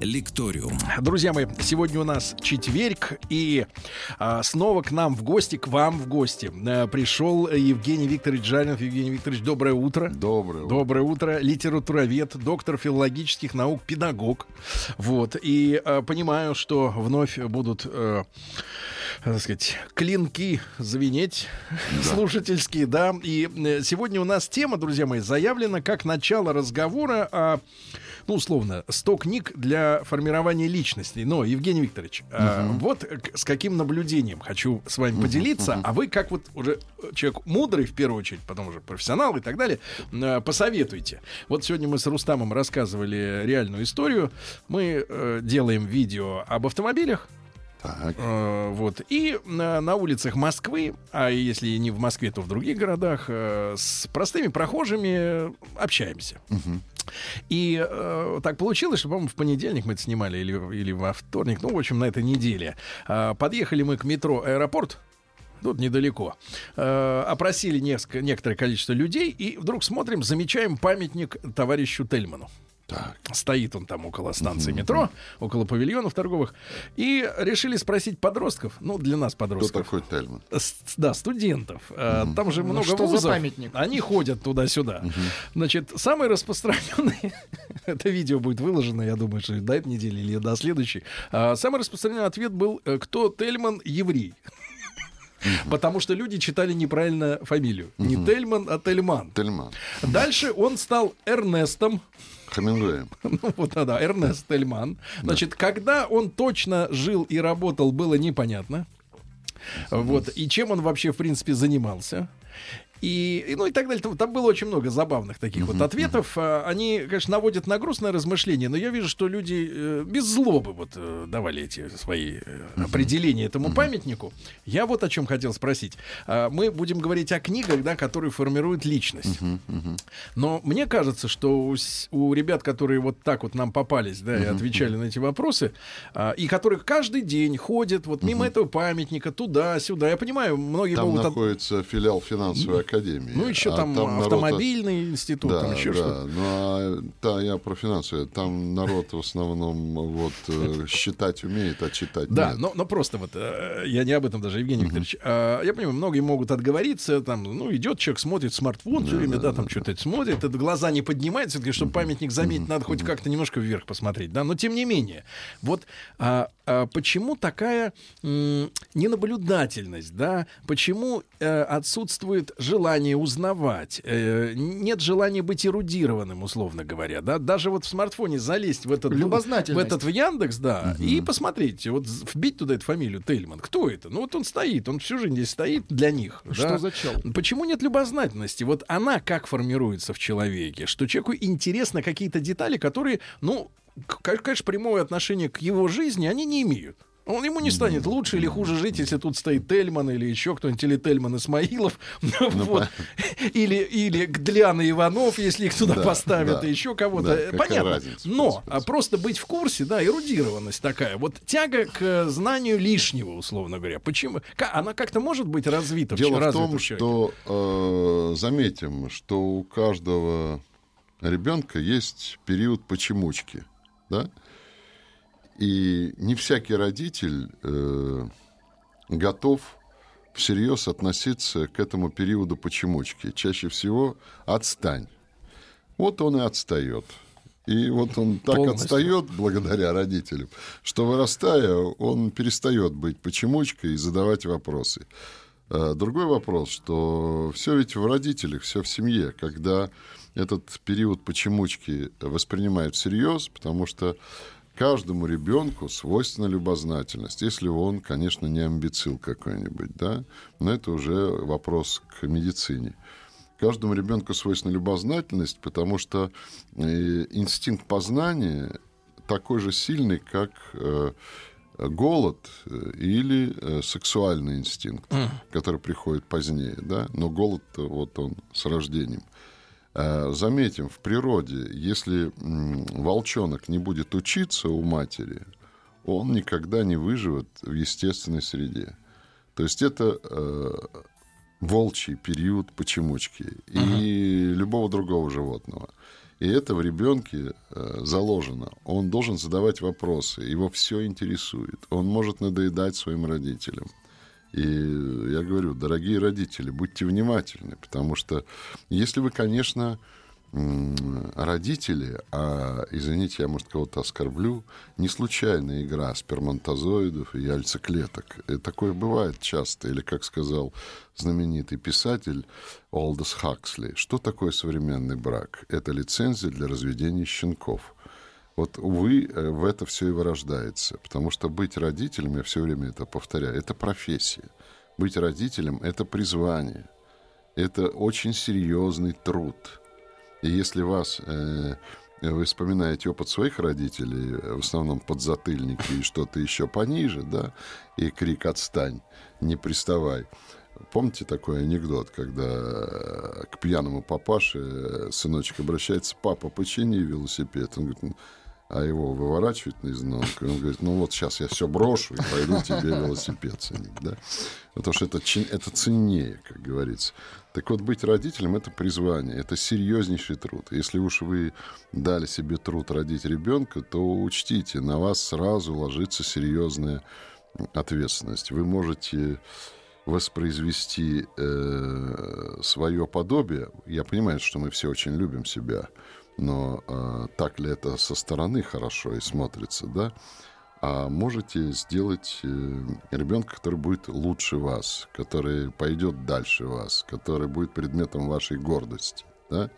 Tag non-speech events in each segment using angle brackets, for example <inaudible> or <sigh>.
Лекториум. Друзья мои, сегодня у нас четверг, и а, снова к нам в гости, к вам в гости а, пришел Евгений Викторович Жаринов. Евгений Викторович, доброе утро. Доброе утро. Доброе утро. Литературовед, доктор филологических наук, педагог. Вот. И а, понимаю, что вновь будут, а, так сказать, клинки звенеть да. слушательские, да. И сегодня у нас тема, друзья мои, заявлена как начало разговора о ну, условно, 100 книг для формирования личности. Но, Евгений Викторович, угу. а, вот с каким наблюдением хочу с вами угу, поделиться, угу. а вы, как вот уже человек мудрый, в первую очередь, потом уже профессионал и так далее, а, посоветуйте. Вот сегодня мы с Рустамом рассказывали реальную историю. Мы э, делаем видео об автомобилях, так. Э, вот. И на, на улицах Москвы, а если не в Москве, то в других городах, э, с простыми прохожими общаемся. Угу. И э, так получилось, что, по-моему, в понедельник мы это снимали или, или во вторник, ну, в общем, на этой неделе. Э, подъехали мы к метро «Аэропорт», тут недалеко, э, опросили несколько, некоторое количество людей, и вдруг смотрим, замечаем памятник товарищу Тельману. Так. Стоит он там около станции uh-huh. метро, около павильонов торговых. И решили спросить подростков, ну, для нас подростков. Кто такой Тельман? С, да, студентов. Uh-huh. Там же ну, много что вузов. За памятник? Они ходят туда-сюда. Uh-huh. Значит, самый распространенный, <laughs> это видео будет выложено, я думаю, что до этой недели или до следующей. А, самый распространенный ответ был, э, кто Тельман еврей. Потому что люди читали неправильно фамилию. Не Тельман, а Тельман. Тельман. Дальше он стал Эрнестом. Хемингуэем. <laughs> Ну вот, да, да, Эрнест Тельман. Значит, да. когда он точно жил и работал, было непонятно. Вот, и чем он вообще, в принципе, занимался. И, ну и так далее. Там было очень много забавных таких uh-huh, вот ответов. Uh-huh. Они, конечно, наводят на грустное размышление, но я вижу, что люди э, без злобы вот э, давали эти свои э, uh-huh. определения этому uh-huh. памятнику. Я вот о чем хотел спросить. Э, мы будем говорить о книгах, да, которые формируют личность. Uh-huh. Uh-huh. Но мне кажется, что у, у ребят, которые вот так вот нам попались, да, uh-huh. и отвечали на эти вопросы, э, и которые каждый день ходят вот мимо uh-huh. этого памятника туда-сюда. Я понимаю, многие Там могут... находится филиал финансовой академии. Ну, еще а там, там автомобильный народ... институт, да, там еще да. что-то. Ну, а, да, я про финансовые. Там народ в основном вот э, считать умеет, а читать Да, нет. но, но просто вот, э, я не об этом даже, Евгений. Викторович. А, я понимаю, многие могут отговориться, там, ну, идет человек, смотрит смартфон все время, да, там что-то смотрит, это глаза не поднимает, все-таки, чтобы памятник заметить, надо хоть как-то немножко вверх посмотреть, да, но тем не менее, вот а, а почему такая ненаблюдательность, да, почему э, отсутствует желание узнавать, э, нет желания быть эрудированным, условно говоря, да, даже вот в смартфоне залезть в этот, в этот в Яндекс, да, угу. и посмотреть, вот вбить туда эту фамилию Тельман, кто это? Ну вот он стоит, он всю жизнь здесь стоит для них. Что да? за чел? Почему нет любознательности? Вот она как формируется в человеке, что человеку интересно какие-то детали, которые, ну, конечно, прямое отношение к его жизни они не имеют. Он ему не станет лучше или хуже жить, если тут стоит Тельман или еще кто-нибудь, или Тельман Исмаилов, <laughs> ну, вот. или, или Гдлян Иванов, если их туда да, поставят, да, и еще кого-то. Да, Понятно. Разница, Но а просто быть в курсе, да, эрудированность такая, вот тяга к знанию лишнего, условно говоря. Почему? Она как-то может быть развита Дело в, в том, что э, заметим, что у каждого ребенка есть период почемучки, да? И не всякий родитель э, готов всерьез относиться к этому периоду почемучки. Чаще всего отстань. Вот он и отстает. И вот он так Полностью. отстает благодаря родителям, что вырастая, он перестает быть почемучкой и задавать вопросы. Э, другой вопрос, что все ведь в родителях, все в семье, когда этот период почемучки воспринимают всерьез, потому что каждому ребенку свойственна любознательность, если он, конечно, не амбицил какой-нибудь, да, но это уже вопрос к медицине. Каждому ребенку свойственна любознательность, потому что э, инстинкт познания такой же сильный, как э, голод э, или сексуальный инстинкт, mm. который приходит позднее, да, но голод вот он с рождением. Э, заметим, в природе, если волчонок не будет учиться у матери, он никогда не выживет в естественной среде. То есть это э, волчий период почемучки и uh-huh. любого другого животного. И это в ребенке э, заложено. Он должен задавать вопросы, его все интересует. Он может надоедать своим родителям. И я говорю, дорогие родители, будьте внимательны, потому что если вы, конечно, родители, а, извините, я, может, кого-то оскорблю, не случайная игра сперматозоидов и яйцеклеток. И такое бывает часто. Или, как сказал знаменитый писатель Олдос Хаксли, что такое современный брак? Это лицензия для разведения щенков. Вот, увы, э, в это все и вырождается. Потому что быть родителем, я все время это повторяю, это профессия. Быть родителем — это призвание. Это очень серьезный труд. И если вас... Э, вы вспоминаете опыт своих родителей, в основном подзатыльники и что-то еще пониже, да, и крик «отстань, не приставай». Помните такой анекдот, когда к пьяному папаше сыночек обращается, папа, почини велосипед. Он говорит, а его выворачивают наизнанку. И он говорит, ну вот сейчас я все брошу и пойду тебе велосипед ценить. Да? Потому что это, это ценнее, как говорится. Так вот, быть родителем — это призвание, это серьезнейший труд. Если уж вы дали себе труд родить ребенка, то учтите, на вас сразу ложится серьезная ответственность. Вы можете воспроизвести э, свое подобие. Я понимаю, что мы все очень любим себя — но э, так ли это со стороны хорошо и смотрится, да? А можете сделать э, ребенка, который будет лучше вас, который пойдет дальше вас, который будет предметом вашей гордости, да?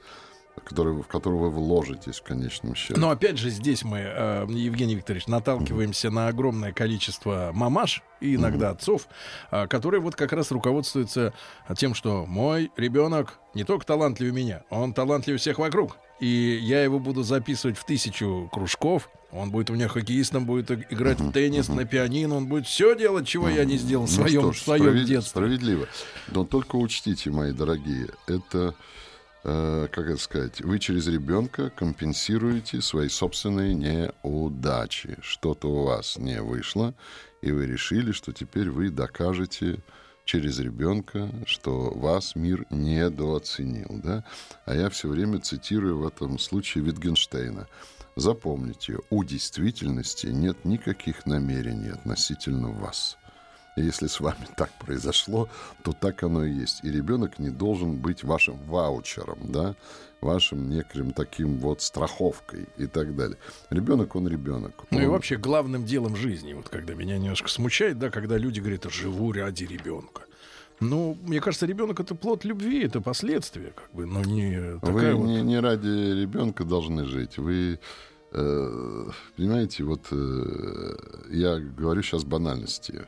Который, в которого вы вложитесь в конечном счете. Но опять же здесь мы, э, Евгений Викторович, наталкиваемся mm-hmm. на огромное количество мамаш и иногда mm-hmm. отцов, э, которые вот как раз руководствуются тем, что мой ребенок не только талантливее меня, он талантливее всех вокруг и я его буду записывать в тысячу кружков. Он будет у меня хоккеистом, будет играть в теннис, на пианино, он будет все делать, чего я не сделал в своем, ну, что ж, в своем справед... детстве. Справедливо. Но только учтите, мои дорогие, это, э, как это сказать, вы через ребенка компенсируете свои собственные неудачи. Что-то у вас не вышло, и вы решили, что теперь вы докажете через ребенка, что вас мир недооценил. Да? А я все время цитирую в этом случае Витгенштейна. Запомните, у действительности нет никаких намерений относительно вас. Если с вами <laughs> так произошло, то так оно и есть. И ребенок не должен быть вашим ваучером, да, вашим неким таким вот страховкой и так далее. Ребенок, он ребенок. Ну он... и вообще главным делом жизни, вот когда меня немножко смущает, да, когда люди говорят, живу ради ребенка. Ну, мне кажется, ребенок это плод любви, это последствия, как бы, но не такая Вы вот... не, не ради ребенка должны жить. Вы э, понимаете, вот э, я говорю сейчас банальности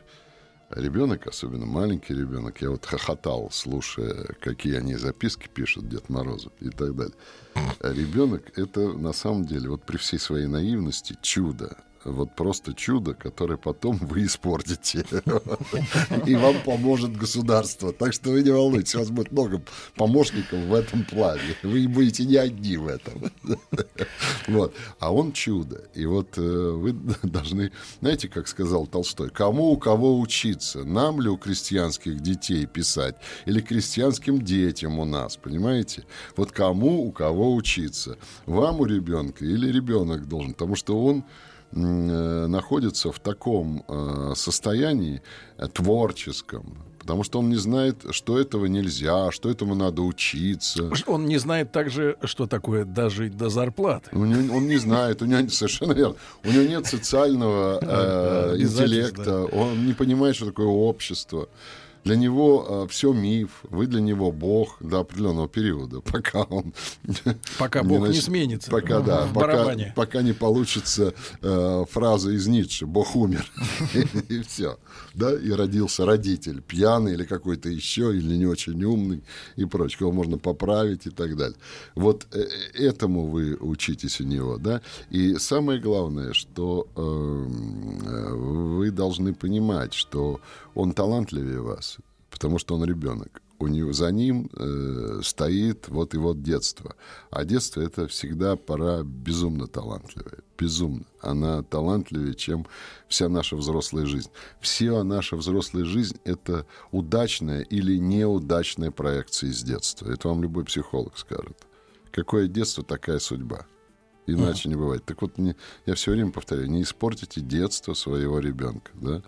ребенок, особенно маленький ребенок, я вот хохотал, слушая, какие они записки пишут Дед Морозу и так далее. Ребенок это на самом деле, вот при всей своей наивности, чудо вот просто чудо, которое потом вы испортите. И вам поможет государство. Так что вы не волнуйтесь, у вас будет много помощников в этом плане. Вы будете не одни в этом. Вот. А он чудо. И вот э, вы должны, знаете, как сказал Толстой, кому у кого учиться? Нам ли у крестьянских детей писать? Или крестьянским детям у нас, понимаете? Вот кому у кого учиться? Вам у ребенка или ребенок должен? Потому что он находится в таком э, состоянии э, творческом, потому что он не знает, что этого нельзя, что этому надо учиться. Он не знает также, что такое дожить до зарплаты. У него, он не знает, у него совершенно верно. У него нет социального <laughs> э, интеллекта, он не понимает, что такое общество. Для него э, все миф, вы для него Бог до определенного периода, <laughs> пока он... Пока Бог не, нач... не сменится. Пока, да, пока, пока не получится э, фраза из Ницше «Бог умер». <laughs> И все. Да, и родился родитель, пьяный или какой-то еще, или не очень умный и прочее, кого можно поправить и так далее. Вот э, этому вы учитесь у него, да. И самое главное, что эм, э, вы должны понимать, что он талантливее вас, потому что он ребенок. у него, за ним э, стоит вот и вот детство. А детство это всегда пора безумно талантливая. Безумно. Она талантливее, чем вся наша взрослая жизнь. Вся наша взрослая жизнь это удачная или неудачная проекция из детства. Это вам любой психолог скажет. Какое детство, такая судьба. Иначе mm. не бывает. Так вот, не, я все время повторяю, не испортите детство своего ребенка. Да?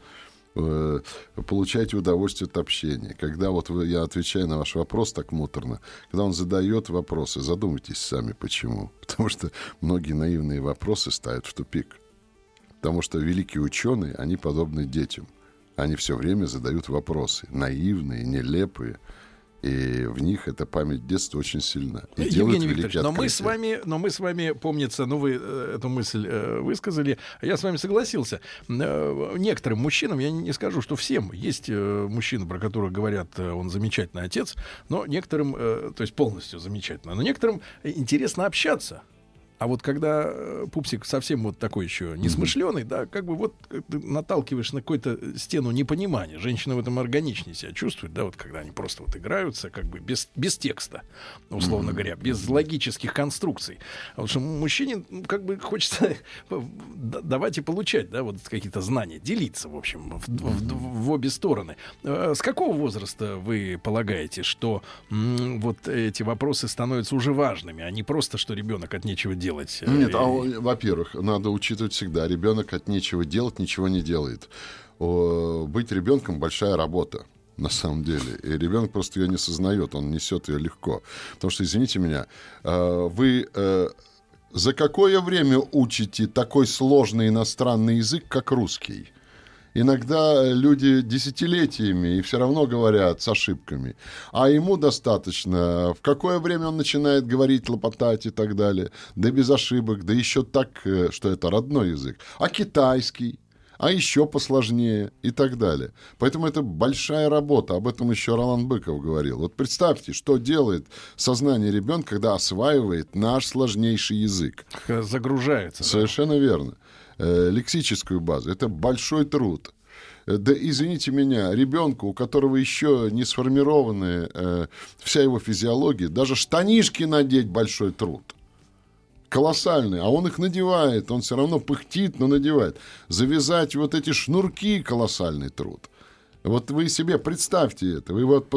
Э, получайте удовольствие от общения. Когда вот вы, я отвечаю на ваш вопрос так муторно, когда он задает вопросы, задумайтесь сами, почему. <laughs> Потому что многие наивные вопросы ставят в тупик. Потому что великие ученые, они подобны детям. Они все время задают вопросы, наивные, нелепые, и в них эта память детства очень сильна. И Евгений Викторович, но мы с вами, но мы с вами, помнится, ну вы э, эту мысль э, высказали, я с вами согласился. Э, некоторым мужчинам, я не скажу, что всем, есть э, мужчины, про которых говорят, э, он замечательный отец, но некоторым, э, то есть полностью замечательно, но некоторым интересно общаться а вот когда э, пупсик совсем вот такой еще несмышленый, да, как бы вот ты наталкиваешь на какую-то стену непонимания. Женщины в этом органичнее себя чувствуют, да, вот когда они просто вот играются, как бы без, без текста, условно говоря, без логических конструкций. Потому что мужчине ну, как бы хочется <laughs> давать и получать, да, вот какие-то знания, делиться, в общем, в, в, в обе стороны. Э, с какого возраста вы полагаете, что м, вот эти вопросы становятся уже важными, а не просто, что ребенок от нечего делать? Делать? Э, Нет, а, во-первых, надо учитывать всегда, ребенок от нечего делать ничего не делает. О, быть ребенком большая работа на самом деле. И ребенок просто ее не сознает, он несет ее легко. Потому что, извините меня, э, вы э, за какое время учите такой сложный иностранный язык, как русский? Иногда люди десятилетиями и все равно говорят с ошибками. А ему достаточно, в какое время он начинает говорить, лопотать и так далее. Да без ошибок, да еще так, э, что это родной язык. А китайский? а еще посложнее и так далее. Поэтому это большая работа. Об этом еще Ролан Быков говорил. Вот представьте, что делает сознание ребенка, когда осваивает наш сложнейший язык. Загружается. Совершенно да? верно. Э, лексическую базу. Это большой труд. Э, да извините меня, ребенку, у которого еще не сформированы э, вся его физиология, даже штанишки надеть большой труд. Колоссальный. А он их надевает, он все равно пыхтит, но надевает. Завязать вот эти шнурки колоссальный труд. Вот вы себе представьте это, вы вот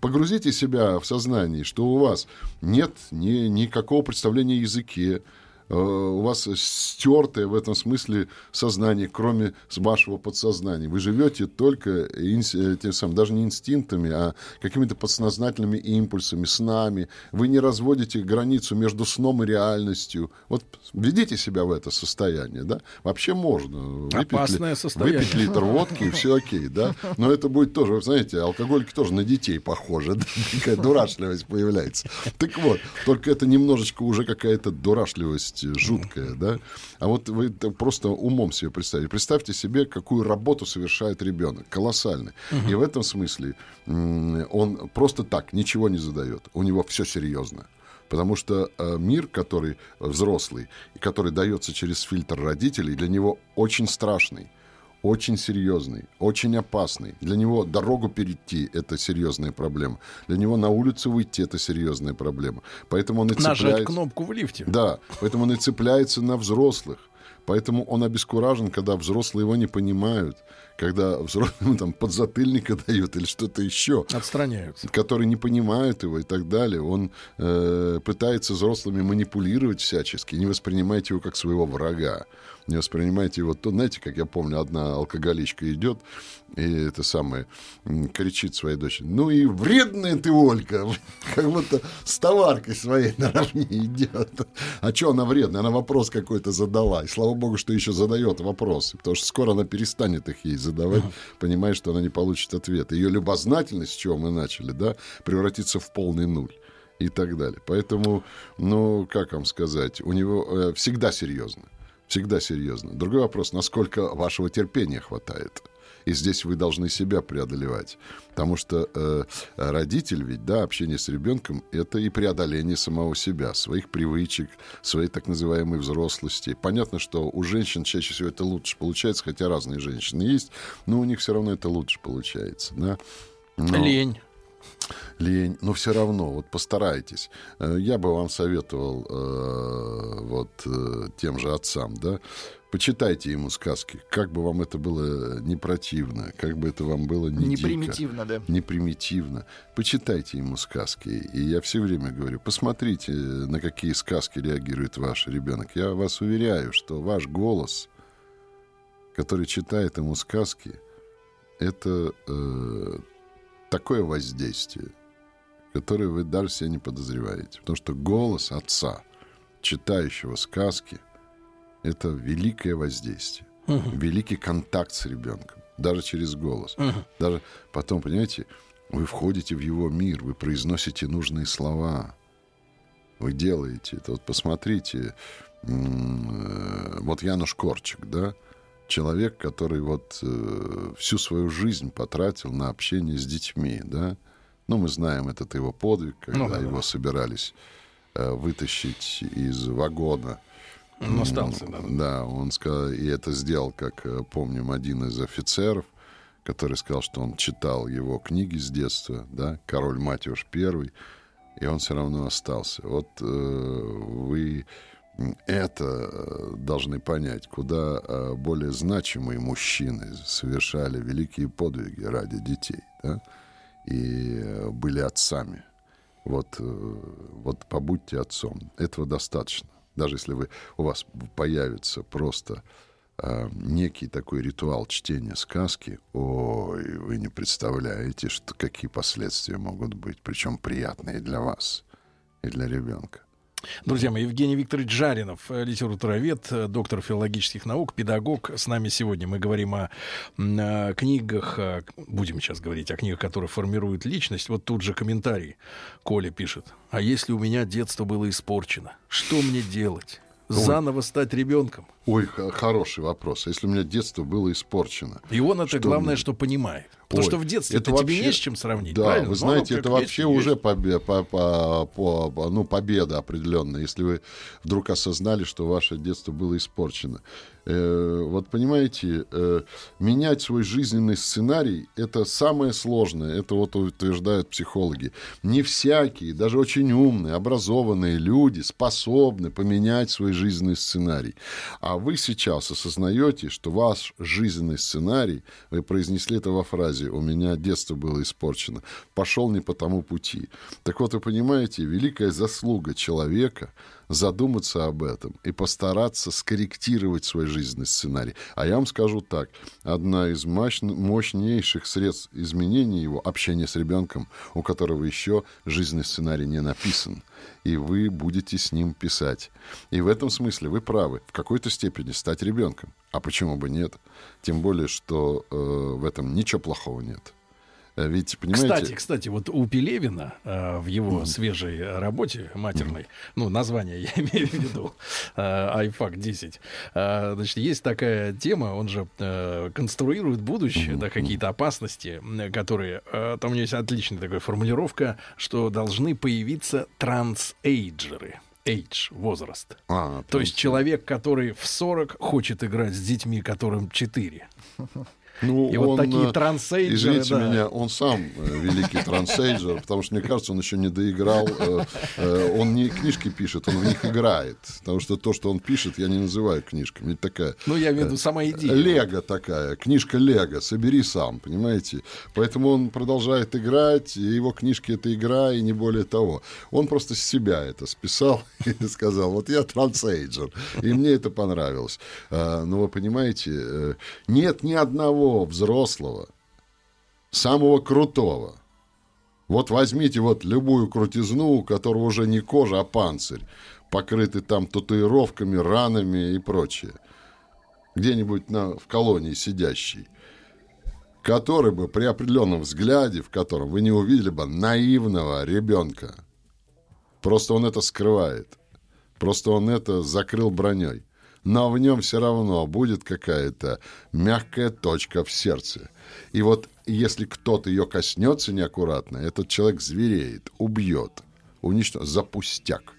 погрузите себя в сознание, что у вас нет ни, никакого представления о языке, у вас стертое в этом смысле сознание, кроме вашего подсознания. Вы живете только тем самым, даже не инстинктами, а какими-то подсознательными импульсами, снами. Вы не разводите границу между сном и реальностью. Вот введите себя в это состояние, да? Вообще можно. Выпить Опасное ли, состояние. Выпить литр водки, и все окей, да? Но это будет тоже, вы знаете, алкоголики тоже на детей похожи. Да? Такая дурашливость появляется. Так вот, только это немножечко уже какая-то дурашливость есть жуткая, да. А вот вы просто умом себе представьте. Представьте себе, какую работу совершает ребенок. Колоссальный. Угу. И в этом смысле он просто так ничего не задает. У него все серьезно. Потому что э, мир, который взрослый, который дается через фильтр родителей, для него очень страшный очень серьезный, очень опасный. Для него дорогу перейти – это серьезная проблема. Для него на улицу выйти – это серьезная проблема. Поэтому он и цепляется... Нажать кнопку в лифте. Да, поэтому он и цепляется на взрослых. Поэтому он обескуражен, когда взрослые его не понимают, когда взрослым <laughs> там подзатыльника дают или что-то еще. Отстраняются. Которые не понимают его и так далее. Он э, пытается взрослыми манипулировать всячески. Не воспринимайте его как своего врага не воспринимайте его. То, знаете, как я помню, одна алкоголичка идет и это самое кричит своей дочери. Ну и вредная ты, Олька, <laughs> как будто с товаркой своей наравне идет. А что она вредная? Она вопрос какой-то задала. И слава богу, что еще задает вопросы, потому что скоро она перестанет их ей задавать, понимая, что она не получит ответа. Ее любознательность, с чего мы начали, да, превратится в полный нуль и так далее. Поэтому, ну, как вам сказать, у него э, всегда серьезно. Всегда серьезно. Другой вопрос, насколько вашего терпения хватает. И здесь вы должны себя преодолевать. Потому что э, родитель ведь, да, общение с ребенком — это и преодоление самого себя, своих привычек, своей так называемой взрослости. Понятно, что у женщин чаще всего это лучше получается, хотя разные женщины есть, но у них все равно это лучше получается. Да? Но... Лень. Лень, но все равно, вот постарайтесь. Э, я бы вам советовал э, вот э, тем же отцам, да, почитайте ему сказки, как бы вам это было не противно, как бы это вам было не, не дико, примитивно, да. Не примитивно. Почитайте ему сказки. И я все время говорю, посмотрите, на какие сказки реагирует ваш ребенок. Я вас уверяю, что ваш голос, который читает ему сказки, это э, такое воздействие, которое вы даже себе не подозреваете. Потому что голос отца, читающего сказки, это великое воздействие, угу. великий контакт с ребенком, даже через голос. Угу. Даже потом, понимаете, вы входите в его мир, вы произносите нужные слова, вы делаете это. Вот посмотрите, э, вот Януш Корчик, да, человек, который вот э, всю свою жизнь потратил на общение с детьми, да. Ну, мы знаем этот его подвиг, когда ну, да, его да. собирались э, вытащить из вагона. Он остался, да. Да, он сказал, и это сделал, как э, помним, один из офицеров, который сказал, что он читал его книги с детства, да, «Король Матюш Первый», и он все равно остался. Вот э, вы это э, должны понять, куда э, более значимые мужчины совершали великие подвиги ради детей, да, и э, были отцами. Вот, вот побудьте отцом. Этого достаточно. Даже если вы, у вас появится просто э, некий такой ритуал чтения сказки, ой, вы не представляете, что, какие последствия могут быть, причем приятные для вас и для ребенка. Друзья мои, Евгений Викторович Жаринов, э, литературовед, э, доктор филологических наук, педагог. С нами сегодня мы говорим о, о книгах, будем сейчас говорить о книгах, которые формируют личность. Вот тут же комментарий Коля пишет. А если у меня детство было испорчено, что мне делать? Заново стать ребенком? Ой, хороший вопрос. Если у меня детство было испорчено. И он это что главное, мне... что понимает. Потому Ой, что в детстве это вообще... тебе не с чем сравнить. Да, правильно? вы знаете, ну, это вообще есть, уже побе... по, по, по, ну, победа определенная, если вы вдруг осознали, что ваше детство было испорчено. Э, вот понимаете, э, менять свой жизненный сценарий — это самое сложное. Это вот утверждают психологи. Не всякие, даже очень умные, образованные люди способны поменять свой жизненный сценарий. А вы сейчас осознаете, что ваш жизненный сценарий, вы произнесли это во фразе «у меня детство было испорчено», пошел не по тому пути. Так вот, вы понимаете, великая заслуга человека — задуматься об этом и постараться скорректировать свой жизненный сценарий. А я вам скажу так, одна из мощнейших средств изменения его — общение с ребенком, у которого еще жизненный сценарий не написан, и вы будете с ним писать. И в этом смысле вы правы, в какой-то степени стать ребенком. А почему бы нет? Тем более, что э, в этом ничего плохого нет. Э, ведь, понимаете... Кстати, кстати, вот у Пелевина э, в его mm-hmm. свежей работе матерной, mm-hmm. ну, название я <laughs> имею в виду, э, iFAC 10, э, значит, есть такая тема, он же э, конструирует будущее, mm-hmm. да, какие-то опасности, которые... Э, там у него есть отличная такая формулировка, что должны появиться трансэйджеры age, возраст. А, То есть человек, который в 40 хочет играть с детьми, которым 4. <laughs> Ну, и он, вот такие э, трансейджеры. Извините да. меня, он сам э, великий трансейджер, потому что, мне кажется, он еще не доиграл. Э, он не книжки пишет, он в них играет. Потому что то, что он пишет, я не называю книжками. Это такая... Ну, я имею в виду сама идея. Лего такая, книжка Лего, собери сам, понимаете? Поэтому он продолжает играть, и его книжки — это игра, и не более того. Он просто с себя это списал <laughs> и сказал, вот я трансейджер, и мне это понравилось. Но вы понимаете, нет ни одного самого взрослого, самого крутого. Вот возьмите вот любую крутизну, у которого уже не кожа, а панцирь, покрытый там татуировками, ранами и прочее. Где-нибудь на, в колонии сидящий который бы при определенном взгляде, в котором вы не увидели бы наивного ребенка, просто он это скрывает, просто он это закрыл броней но в нем все равно будет какая-то мягкая точка в сердце. И вот если кто-то ее коснется неаккуратно, этот человек звереет, убьет, уничтожит, за пустяк.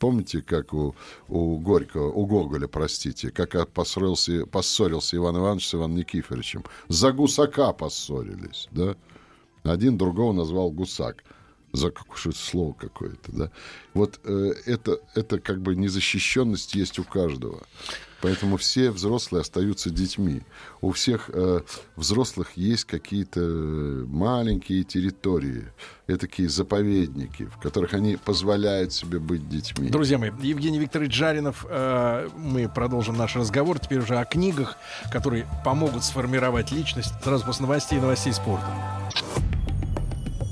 Помните, как у, у Горького, у Гоголя, простите, как поссорился, поссорился Иван Иванович с Иваном Никифоровичем? За гусака поссорились, да? Один другого назвал гусак за какое слово какое-то, да. Вот э, это, это как бы незащищенность есть у каждого. Поэтому все взрослые остаются детьми. У всех э, взрослых есть какие-то маленькие территории, такие заповедники, в которых они позволяют себе быть детьми. Друзья мои, Евгений Викторович Жаринов, э, мы продолжим наш разговор теперь уже о книгах, которые помогут сформировать личность сразу после новостей и новостей спорта.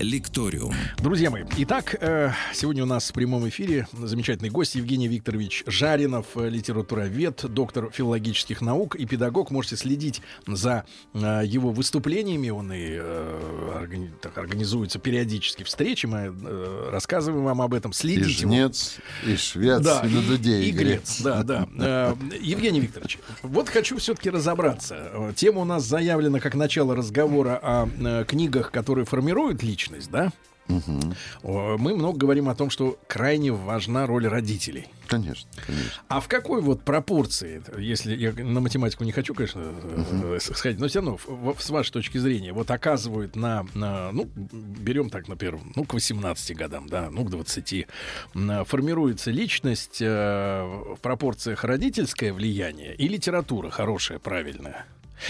Лекториум. Друзья мои, итак, э, сегодня у нас в прямом эфире замечательный гость Евгений Викторович Жаринов, э, литературовед, доктор филологических наук и педагог. Можете следить за э, его выступлениями. Он и так, организуется периодически встречи. Мы рассказываем вам об этом. Следите. И жнец, и швец, да, и людей. И, и грец, да, да. Евгений Викторович, вот хочу все-таки разобраться. Тема у нас заявлена как начало разговора о книгах, которые формируют личность личность, да? Угу. Мы много говорим о том, что крайне важна роль родителей. Конечно, конечно. А в какой вот пропорции, если я на математику не хочу, конечно, угу. сходить, но все равно, в, с вашей точки зрения, вот оказывают на, на ну, берем так, например, ну, к 18 годам, да, ну, к 20, формируется личность э, в пропорциях родительское влияние и литература хорошая, правильная?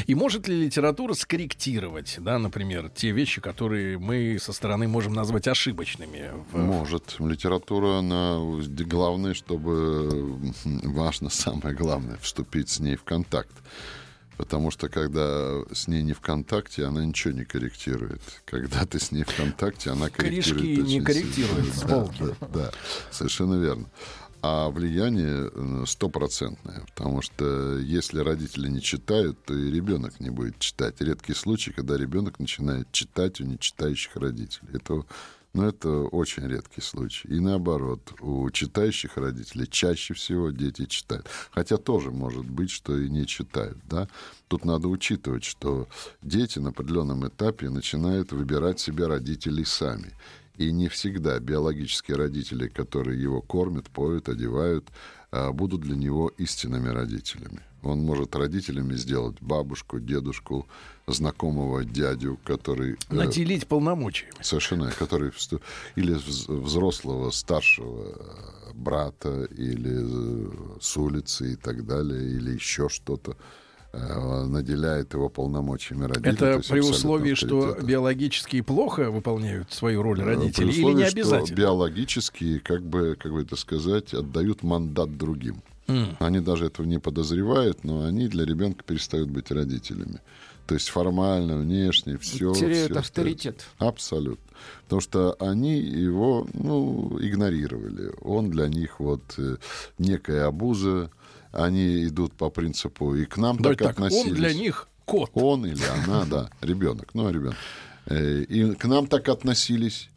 И может ли литература скорректировать, да, например, те вещи, которые мы со стороны можем назвать ошибочными? Может. Литература, она главное, чтобы важно, самое главное, вступить с ней в контакт. Потому что когда с ней не в контакте, она ничего не корректирует. Когда ты с ней в контакте, она корректирует. Корешки не корректирует с полки. Да, да, да, совершенно верно а влияние э, стопроцентное. Потому что если родители не читают, то и ребенок не будет читать. Редкий случай, когда ребенок начинает читать у нечитающих родителей. Это, ну, это очень редкий случай. И наоборот, у читающих родителей чаще всего дети читают. Хотя тоже может быть, что и не читают. Да? Тут надо учитывать, что дети на определенном этапе начинают выбирать себе родителей сами. И не всегда биологические родители, которые его кормят, поют, одевают, а, будут для него истинными родителями. Он может родителями сделать бабушку, дедушку, знакомого дядю, который... Э, Наделить полномочиями. Совершенно, который... Или взрослого, старшего брата, или э, с улицы и так далее, или еще что-то. Э, наделяет его полномочиями родителей. Это при условии, что биологически плохо выполняют свою роль э, родители условии, или не обязательно? Что биологически, как бы, как бы это сказать, отдают мандат другим. Mm. Они даже этого не подозревают, но они для ребенка перестают быть родителями. То есть формально, внешне, все. Теряют все авторитет. Остается. Абсолютно. Потому что они его ну, игнорировали. Он для них вот э, некая обуза, они идут по принципу и к нам Давайте так, так относились. Он для них кот. Он или она, <laughs> да, ребенок, ну, ребенок. Э, и к нам так относились,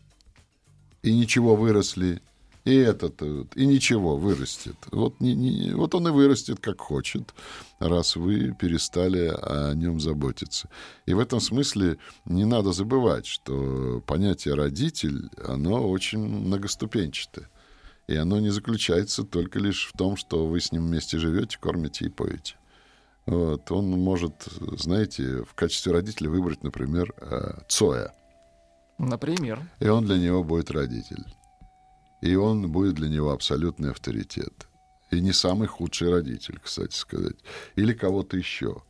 и ничего выросли, и этот, э, и ничего вырастет. Вот, не, не, вот он и вырастет, как хочет, раз вы перестали о нем заботиться. И в этом смысле не надо забывать, что понятие родитель, оно очень многоступенчатое. И оно не заключается только лишь в том, что вы с ним вместе живете, кормите и поете. Вот. Он может, знаете, в качестве родителя выбрать, например, э, Цоя. Например. И он для него будет родитель. И он будет для него абсолютный авторитет. И не самый худший родитель, кстати сказать. Или кого-то еще.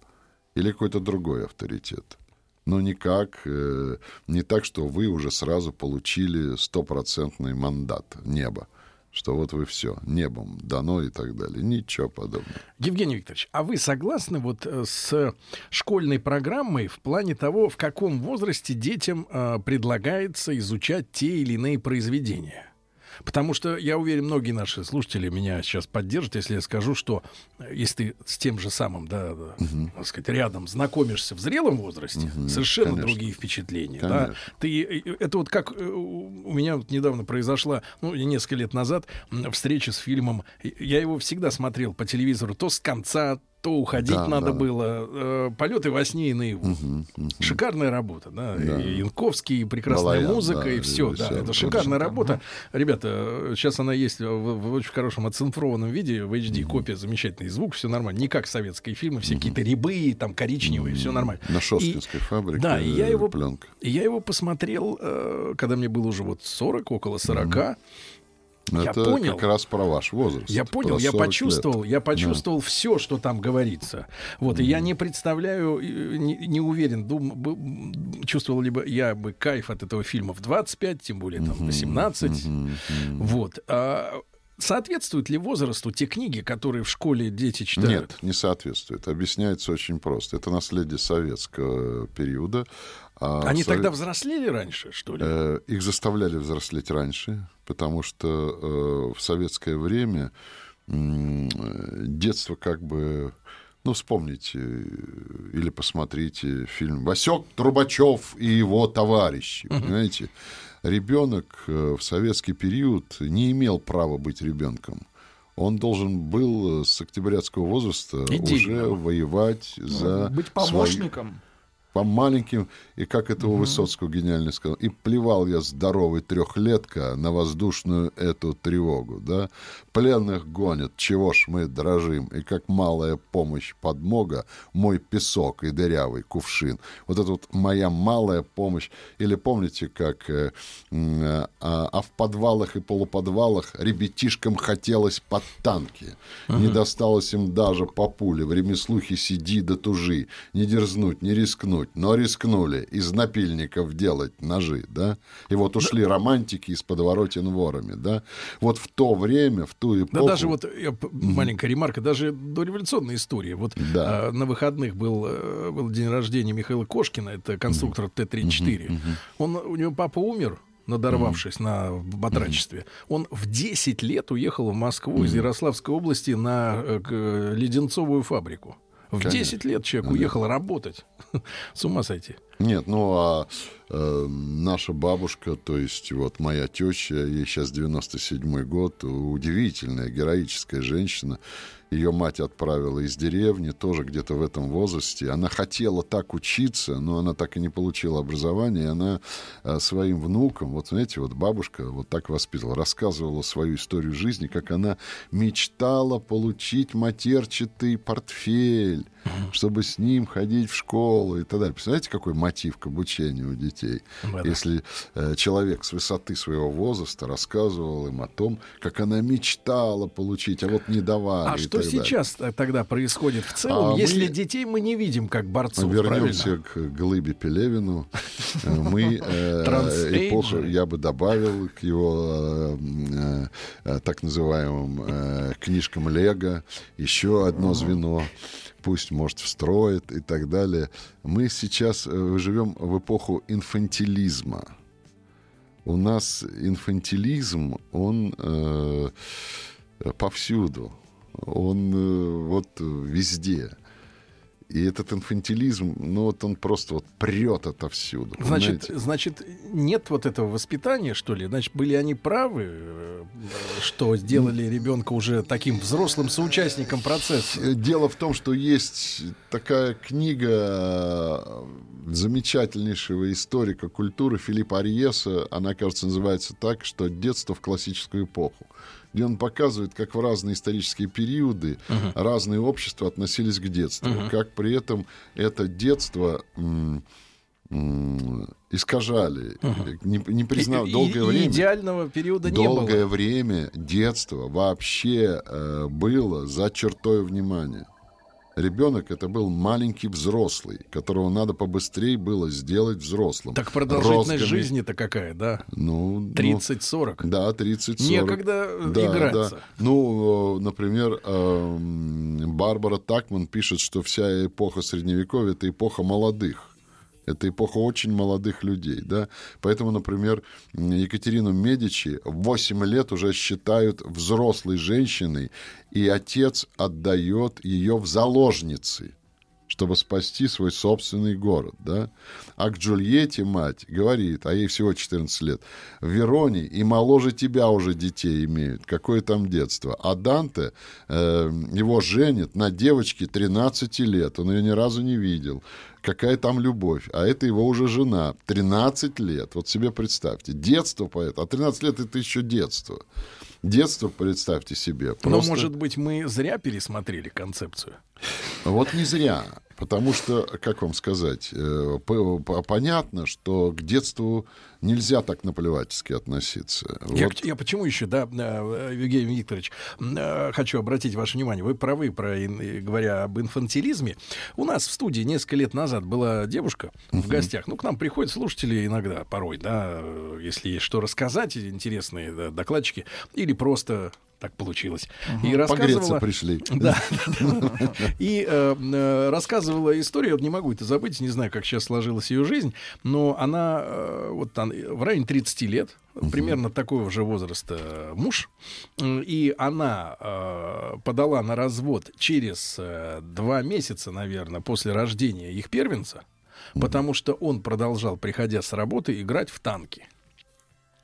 Или какой-то другой авторитет. Но никак, э, не так, что вы уже сразу получили стопроцентный мандат неба что вот вы все, небом дано и так далее. Ничего подобного. Евгений Викторович, а вы согласны вот э, с школьной программой в плане того, в каком возрасте детям э, предлагается изучать те или иные произведения? Потому что я уверен, многие наши слушатели меня сейчас поддержат, если я скажу, что э, если ты с тем же самым, да, угу. так сказать, рядом знакомишься в зрелом возрасте, угу, совершенно конечно. другие впечатления. Да? Ты, э, это вот как э, у меня вот недавно произошла, ну, несколько лет назад, встреча с фильмом. Я его всегда смотрел по телевизору то с конца, то уходить Да, надо да, было. Э, Полеты во сне и наяву. Мгм, мгм. Шикарная работа, да. Да. И Янковский, и прекрасная Балаян, музыка, да, и все. Да, режиссер, это шикарная работа. Ребята, сейчас она есть в, в очень хорошем оцинфрованном виде, в HD, копия, замечательный звук, все нормально. Не как советские фильмы, все какие-то рябы, там коричневые, все нормально. На И- Шосткинской фабрике да, и я э, его- пленка. и я его посмотрел, э, когда мне было уже вот 40, около 40. Я Это понял. как раз про ваш возраст. Я понял, я 40 лет. почувствовал, я почувствовал все, что там говорится. Вот, и я не представляю, э, не, не уверен, дум, чувствовал ли бы я бы кайф от этого фильма в 25, тем более там в 18. Мгм, мгм. Вот. А соответствуют ли возрасту те книги, которые в школе дети читают? Нет, не соответствует. Объясняется очень просто. Это наследие советского периода. А Они в сове- тогда взрослели раньше, что ли? Э, Их заставляли взрослеть раньше, потому что э, в советское время детство как бы... Ну, вспомните э, или посмотрите фильм «Васек Трубачев и его товарищи». Понимаете? Ребенок э, в советский период не имел права быть ребенком. Он должен был с октябрятского возраста Идейно. уже воевать за Быть свою- помощником. По маленьким, и как это у Высоцкого гениально сказал, и плевал я здоровый трехлетка на воздушную эту тревогу, да. Пленных гонят, чего ж мы дрожим, и как малая помощь подмога, мой песок и дырявый кувшин. Вот это вот моя малая помощь. Или помните, как э, м, а, а в подвалах и полуподвалах ребятишкам хотелось под танки. Не досталось им даже по пуле. В ремеслухе сиди да тужи. Не дерзнуть, не рискнуть. Но рискнули из напильников делать ножи, да? И вот ушли романтики из подворотен ворами, да? Вот в то время, в ту эпоху... Да даже вот я маленькая ремарка, даже дореволюционная история. Вот Да. а, на выходных был, э, был день рождения Михаила Кошкина, это конструктор Т-34. Он, у него папа умер, надорвавшись на батрачестве. Он в 10 лет уехал в Москву из Ярославской области на э, э, леденцовую фабрику. В Конечно. 10 лет человек уехал работать. <laughs> С ума сойти. Нет, ну а э, наша бабушка, то есть вот моя теща, ей сейчас 97-й год, удивительная, героическая женщина. Ее мать отправила из деревни, тоже где-то в этом возрасте. Она хотела так учиться, но она так и не получила образование. И она э, своим внукам, вот знаете, вот бабушка вот так воспитывала, рассказывала свою историю жизни, как она мечтала получить матерчатый портфель, чтобы с ним ходить в школу и так далее. Представляете, какой мотив к обучению у детей? Да-да. Если э, человек с высоты своего возраста рассказывал им о том, как она мечтала получить, а вот не давали. А что так сейчас тогда происходит в целом, А если мы- детей мы не видим как борцов? Вернемся правильно? к Глыбе Пелевину. Э, Мы э, <laughs> эпоху, я бы добавил к его э, так называемым книжкам Лего еще одно звено. Пусть, может, встроит и так далее. Мы сейчас э, живем в эпоху инфантилизма. У нас инфантилизм, он э, повсюду. Он э, вот э, везде. И этот инфантилизм, ну вот он просто вот прет отовсюду. Значит, понимаете? значит, нет вот этого воспитания, что ли? Значит, были они правы, э, что сделали ребенка уже таким взрослым соучастником процесса? Э, Дело в том, что есть такая книга э, замечательнейшего историка культуры Филиппа Ариеса, она, кажется, называется так, что «Детство в классическую эпоху», где он показывает, как в разные исторические периоды разные общества относились к детству, как при этом это детство м, м, искажали, не, не признав И- долгое и время. идеального периода не Долгое было. время детство вообще э, было за чертой внимания. Ребенок это был маленький взрослый, которого надо побыстрее было сделать взрослым. Так продолжительность Розгами. жизни-то какая, да? Ну, ну, 30-40. да, 30-40. Некогда э, Да, играться. да. Ну, э, например, эм, Барбара Такман пишет, что вся эпоха Средневековья — это эпоха молодых. Это эпоха очень молодых людей, да. Поэтому, например, Екатерину Медичи в 8 лет уже считают взрослой женщиной, и отец отдает ее в заложницы, чтобы спасти свой собственный город, да. А к Джульетте мать говорит, а ей всего 14 лет, в Вероне и моложе тебя уже детей имеют, какое там детство. А Данте, э, его женит на девочке 13 лет, он ее ни разу не видел. Какая там любовь? А это его уже жена, 13 лет. Вот себе представьте, детство поэта, а 13 лет это еще детство. Детство, представьте себе. Просто... Но, может быть, мы зря пересмотрели концепцию? Вот не зря. Потому что, как вам сказать, э, понятно, что к детству нельзя так наплевательски относиться. Я, вот. я почему еще, да, э, Евгений Викторович, э, хочу обратить ваше внимание. Вы правы, про, говоря об инфантилизме. У нас в студии несколько лет назад была девушка uh-huh. в гостях. Ну, к нам приходят слушатели иногда, порой, да, если есть что рассказать, интересные да, докладчики, или просто так получилось. Угу. И рассказывала... пришли. <laughs> Да. И э, э, рассказывала историю, вот не могу это забыть, не знаю, как сейчас сложилась ее жизнь, но она э, вот в районе 30 лет, примерно такого же возраста муж, и она подала на развод через два месяца, наверное, после рождения их первенца, потому что он продолжал, приходя с работы, играть в танки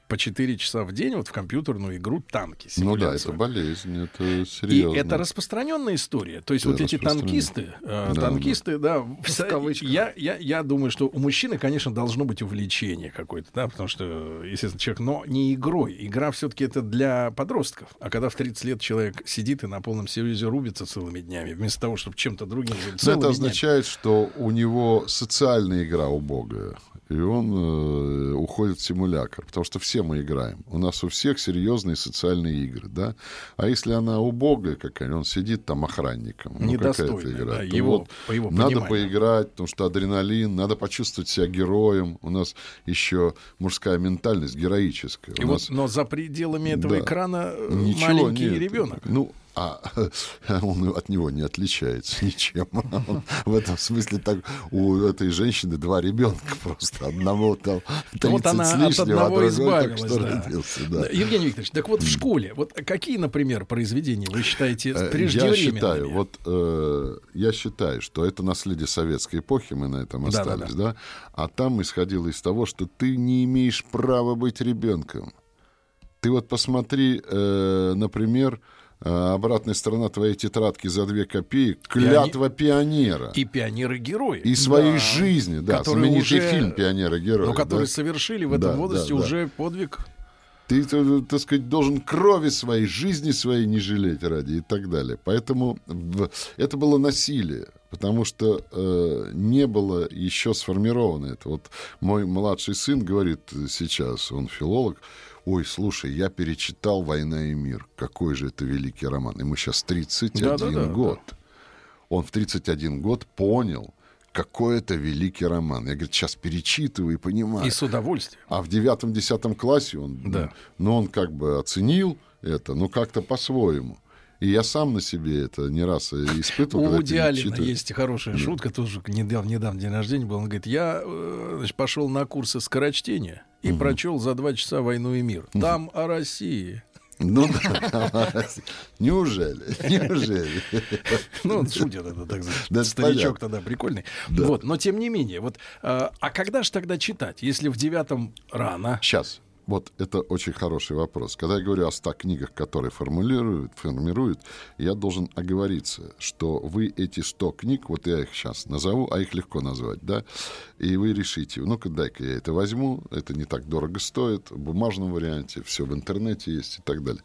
по 4 часа в день вот в компьютерную игру танки. Ну да, это болезнь, это серьезно. И это распространенная история. То есть это вот эти танкисты, э, да, танкисты, да, да я, я, я думаю, что у мужчины, конечно, должно быть увлечение какое-то, да, потому что, естественно, человек, но не игрой. Игра все-таки это для подростков. А когда в 30 лет человек сидит и на полном серьезе рубится целыми днями, вместо того, чтобы чем-то другим... Это означает, днями. что у него социальная игра убогая и он э, уходит в симулятор, потому что все мы играем. У нас у всех серьезные социальные игры, да. А если она убогая какая он сидит там охранником. Ну, какая-то игра. Да, его, вот по его надо поиграть, потому что адреналин, надо почувствовать себя героем. У нас еще мужская ментальность героическая. И у вот, нас... Но за пределами этого да, экрана э, Ничего маленький нет. ребенок. Ну, а <laughs> он от него не отличается <laughs> ничем. Он, <laughs> в этом смысле так у этой женщины два ребенка просто. Одного там 30 вот она с лишним, от а одного а избавилась, так, что да. родился. Да. Евгений Викторович, так вот в школе, вот какие, например, произведения вы считаете э, преждевременными? Я считаю, вот э, я считаю, что это наследие советской эпохи, мы на этом остались, да, да, да. да? А там исходило из того, что ты не имеешь права быть ребенком. Ты вот посмотри, э, например, обратная сторона твоей тетрадки за две копейки клятва пионера. И пионеры-герои. И своей да. жизни, да. Знаменитый уже, фильм «Пионеры-герои». Но которые да? совершили в этом да, возрасте да, уже да. подвиг. Ты, так сказать, должен крови своей, жизни своей не жалеть ради и так далее. Поэтому это было насилие потому что э, не было еще сформировано это. Вот мой младший сын говорит сейчас, он филолог, ой, слушай, я перечитал «Война и мир». Какой же это великий роман. Ему сейчас 31 да, да, да, год. Да. Он в 31 год понял, какой это великий роман. Я, говорит, сейчас перечитываю и понимаю. И с удовольствием. А в девятом-десятом классе он, да. ну, он как бы оценил это, ну, как-то по-своему. И я сам на себе это не раз испытывал. У Вуди Алина есть хорошая да. шутка, тоже недавно, недавно день рождения был. Он говорит, я э, значит, пошел на курсы скорочтения и угу. прочел за два часа «Войну и мир». Там о России. Ну да, неужели? Неужели? Ну, он шутит, это так сказать. Старичок тогда прикольный. Вот, но тем не менее, вот, а, а когда же тогда читать, если в девятом рано? Сейчас. Вот это очень хороший вопрос. Когда я говорю о 100 книгах, которые формулируют, формируют, я должен оговориться, что вы эти 100 книг, вот я их сейчас назову, а их легко назвать, да, и вы решите, ну-ка дай-ка я это возьму, это не так дорого стоит, в бумажном варианте, все в интернете есть и так далее.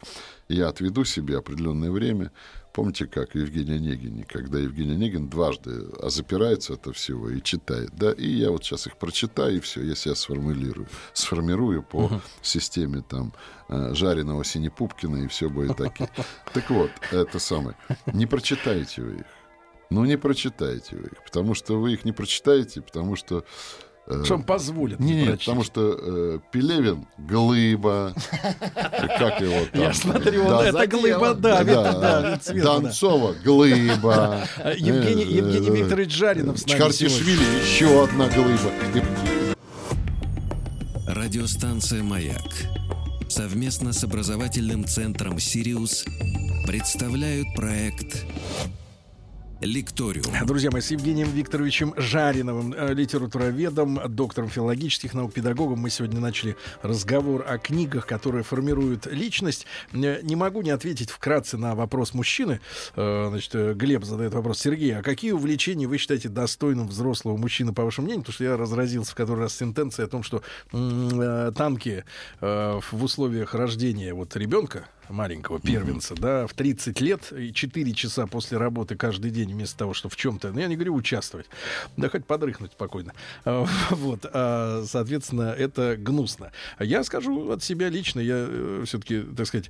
Я отведу себе определенное время, Помните, как Евгений Онегин, когда Евгений Онегин дважды запирается от всего и читает, да, и я вот сейчас их прочитаю, и все, я себя сформулирую, сформирую по uh-huh. системе там э, жареного Синепупкина, и все будет таки. Так вот, это самое. Не прочитайте вы их. Ну, не прочитайте вы их, потому что вы их не прочитаете, потому что Э, что он позволит. Не, нет, потому что э, Пелевин глыба. Как его там? Я смотрю, да, это глыба давит. Да, да, Донцова глыба. <laughs> Евгений, э, Евгений э, Викторович Жаринов с нами Чкартишвили еще одна глыба. Радиостанция «Маяк» совместно с образовательным центром «Сириус» представляют проект Лекториум. Друзья мои, с Евгением Викторовичем Жариновым, э, литературоведом, доктором филологических наук, педагогом, мы сегодня начали разговор о книгах, которые формируют личность. Э, Не могу не ответить вкратце на вопрос мужчины. Э, Значит, Глеб задает вопрос. Сергей, а какие увлечения вы считаете достойным взрослого мужчины, по вашему мнению? Потому что я разразился в который раз сентенцией о том, что танки в условиях рождения вот ребенка, маленького первенца, да, в 30 лет и 4 часа после работы каждый день вместо того, чтобы в чем-то, ну, я не говорю участвовать, да хоть подрыхнуть спокойно. А, <laughs> Вот, а, соответственно, это гнусно. Я скажу от себя лично, я все-таки, так сказать,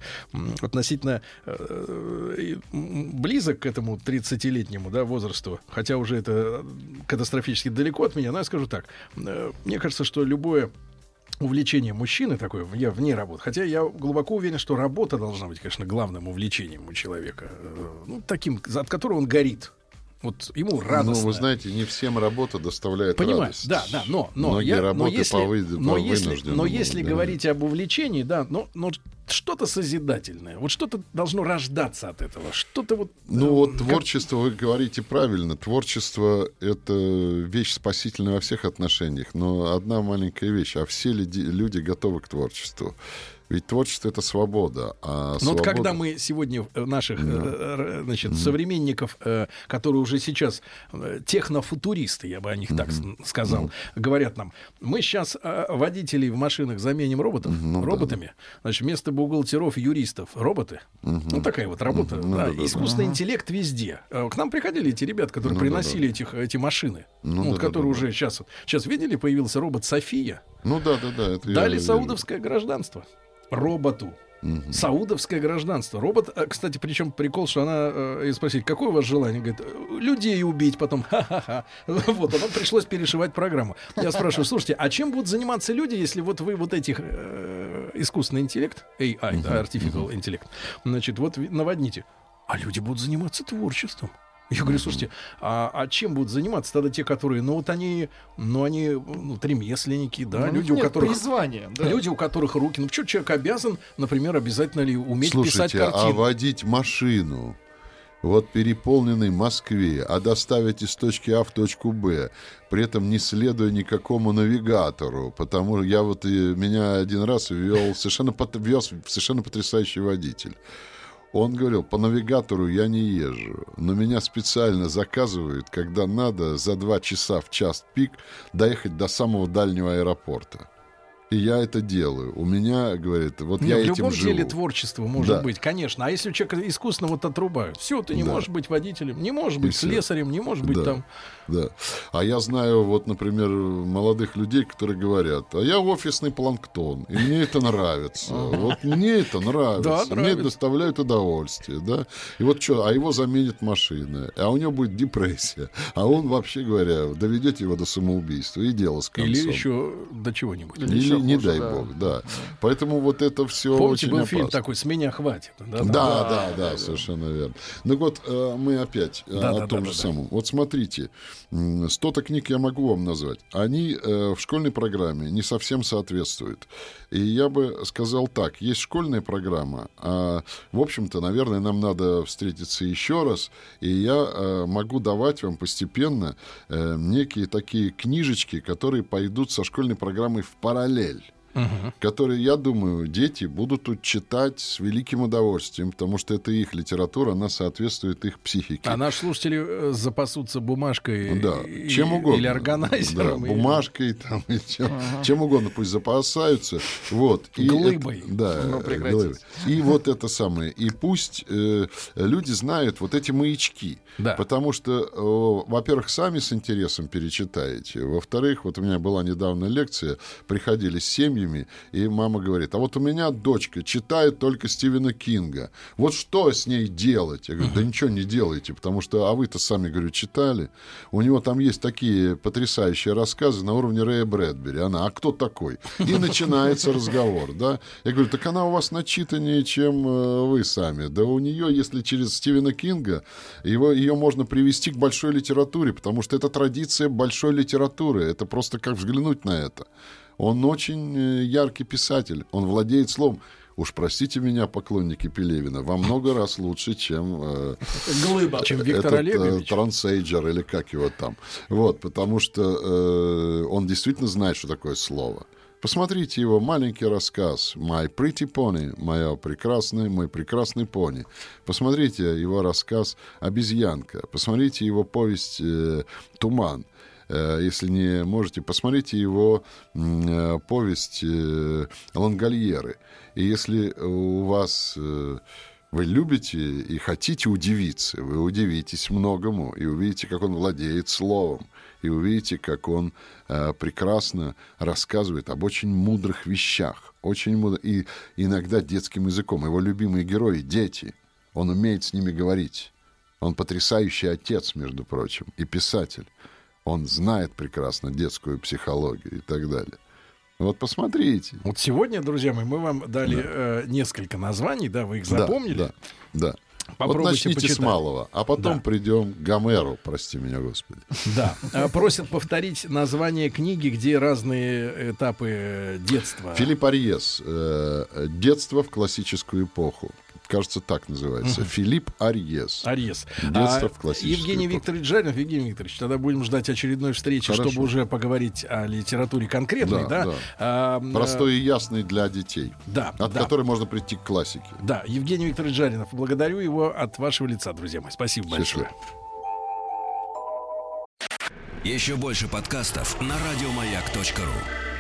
относительно э, близок к этому 30-летнему да, возрасту, хотя уже это катастрофически далеко от меня, но я скажу так. э, Мне кажется, что любое увлечение мужчины такое, я вне работы. Хотя я глубоко уверен, что работа должна быть, конечно, главным увлечением у человека. Э, Ну, таким, от которого он горит. Вот ему радостно. Ну, вы знаете, не всем работа доставляет Понимаю, радость. да, да, но, но, Многие я, но работы если, по но если, но если да. говорить об увлечении, да, но, но что-то созидательное, вот что-то должно рождаться от этого, что-то вот. Ну э, вот как- творчество, вы говорите правильно, творчество — это вещь спасительная во всех отношениях, но одна маленькая вещь, а все люди, люди готовы к творчеству. Ведь творчество — это свобода. А Ну вот свобода... когда мы сегодня э, наших э, э, значит, современников, э, которые уже сейчас технофутуристы, я бы о них так с- сказал, говорят нам, мы сейчас водителей в машинах заменим роботов, да. роботами, значит, вместо бухгалтеров, юристов, роботы. Ну такая вот работа. Ну да, да, да, да. искусственный интеллект везде. К нам приходили эти ребята, которые да, приносили этих, эти машины, Ну ну, вот да, да, которые да, да. уже сейчас, сейчас видели, появился робот София. Ну да, да, да. Это я Дали вижу. саудовское гражданство роботу. Мгм. Саудовское гражданство. Робот, э, кстати, причем прикол, что она э, спросить, какое у вас желание? Говорит, «Э, людей убить потом. <laughs> Ха-ха-ха. Вот, потом пришлось перешивать программу. Я спрашиваю, слушайте, а чем будут заниматься люди, если вот вы вот этих э, искусственный интеллект, AI, да, artificial интеллект, значит, вот наводните. А люди будут заниматься творчеством. Я говорю, слушайте, а, а чем будут заниматься тогда те, которые, ну вот они, ну они, ну, ремесленники, да, Ну, люди, у которых призвания, да. Люди, у которых руки. Ну, что человек обязан, например, обязательно ли уметь писать Слушайте, а картину? водить машину вот переполненной Москве, а доставить из точки А в точку Б, при этом не следуя никакому навигатору, потому что я вот и, меня один раз вел совершенно, вез совершенно потрясающий водитель. Он говорил, по навигатору я не езжу, но меня специально заказывают, когда надо за два часа в час пик доехать до самого дальнего аэропорта. И я это делаю. У меня, говорит, вот Не, я в этим любом живу. деле творчество может Да. быть, конечно. А если у человека искусственно вот отрубают, все, ты не Да. можешь быть водителем, не можешь быть всё. слесарем, не можешь быть Да. там. Да. А я знаю, вот, например, молодых людей, которые говорят, а я офисный планктон, и мне это нравится. Вот мне это нравится. Мне нравится. доставляет удовольствие, да. И вот что, а его заменит машина, а у него будет депрессия. А он, вообще говоря, доведет его до самоубийства, и дело с концом. Или еще до чего-нибудь. Или Не хуже, дай да. бог, да. Поэтому вот это все Помните, очень был опасно. фильм такой «С меня хватит». Да, Да, да. да, да, совершенно верно. Ну вот э, мы опять э, Да, о да, том да, же да, да. самом. Вот смотрите, м, 100-то книг я могу вам назвать. Они э, в школьной программе не совсем соответствуют. И я бы сказал так, есть школьная программа, а, в общем-то, наверное, нам надо встретиться еще раз, и я могу давать вам постепенно некие такие книжечки, которые пойдут со школьной программой в параллель değil. Которые, я думаю, дети будут тут читать с великим удовольствием, потому что это их литература, она соответствует их психике. А наши слушатели э, запасутся бумажкой Да, и- чем угодно. или Да, органайзером. и- бумажкой там, и чем, чем угодно пусть запасаются. Вот. И Глыбой. это- да, Ну, глыбой. И вот это самое. И пусть э, люди знают вот эти маячки. Да. Потому что, э, во-первых, сами с интересом перечитаете. Во-вторых, вот у меня была недавно лекция, приходили с семьями, и мама говорит, а вот у меня дочка читает только Стивена Кинга. Вот что с ней делать? Я говорю, да ничего не делайте, потому что, а вы-то сами, говорю, читали. У него там есть такие потрясающие рассказы на уровне Рэя Брэдбери. Она, а кто такой? И начинается разговор, да? Я говорю, так она у вас начитаннее, чем э, вы сами. Да у нее, если через Стивена Кинга, его, ее можно привести к большой литературе, потому что это традиция большой литературы. Это просто как взглянуть на это. Он очень э, яркий писатель, он владеет словом. уж простите меня, поклонники Пелевина, во много раз лучше, чем... Э, Глыба. Чем Виктор этот, Олегович. Э, трансейджер или как его там. Вот, потому что э, он действительно знает, что такое слово. Посмотрите его маленький рассказ «My Pretty Pony», «Моя прекрасная, мой прекрасный пони». Посмотрите его рассказ «Обезьянка». Посмотрите его повесть «Туман». Э, если не можете, посмотрите его э, повесть э, «Лангольеры». И если у вас... Вы любите и хотите удивиться, вы удивитесь многому и увидите, как он владеет словом, и увидите, как он э, прекрасно рассказывает об очень мудрых вещах, очень мудр... и иногда детским языком. Его любимые герои — дети. Он умеет с ними говорить. Он потрясающий отец, между прочим, и писатель. Он знает прекрасно детскую психологию и так далее. Вот посмотрите. Вот сегодня, друзья мои, мы вам дали Да. э, несколько названий, да, вы их запомнили. Да, да. да. Вот Попробуйте начните почитать. с малого, а потом Да. придем к Гомеру, прости меня, Господи. Да. А, Просят повторить название книги, где разные этапы э, детства. Филипп Арьес. э, «Детство в классическую эпоху». Кажется, так называется. Филипп Арьес. Арес. Детство в классическую Евгений. Викторович Жаринов, Евгений Викторович, тогда будем ждать очередной встречи, Хорошо. чтобы уже поговорить о литературе конкретной, да? Да, да. А, Простой и ясный для детей, Да, от да. которой можно прийти к классике. Да, Евгений Викторович Жаринов. Благодарю его от вашего лица, друзья мои. Спасибо большое. Счастливо. Еще больше подкастов на радиомаяк.ру.